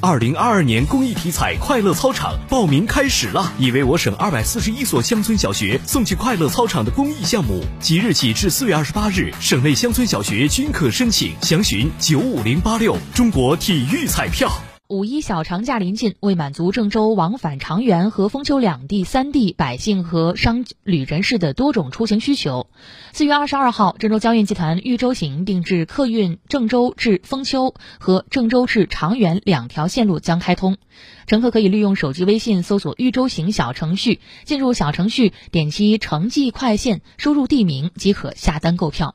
二零二二年公益体彩快乐操场报名开始了，已为我省二百四十一所乡村小学送去快乐操场的公益项目，即日起至四月二十八日，省内乡村小学均可申请，详询九五零八六。中国体育彩票。五一小长假临近，为满足郑州往返长垣和丰丘两地三地百姓和商旅人士的多种出行需求，四月二十二号，郑州交运集团豫州行定制客运郑州至丰丘和郑州至长垣两条线路将开通，乘客可以利用手机微信搜索“豫州行”小程序，进入小程序点击城际快线，输入地名即可下单购票。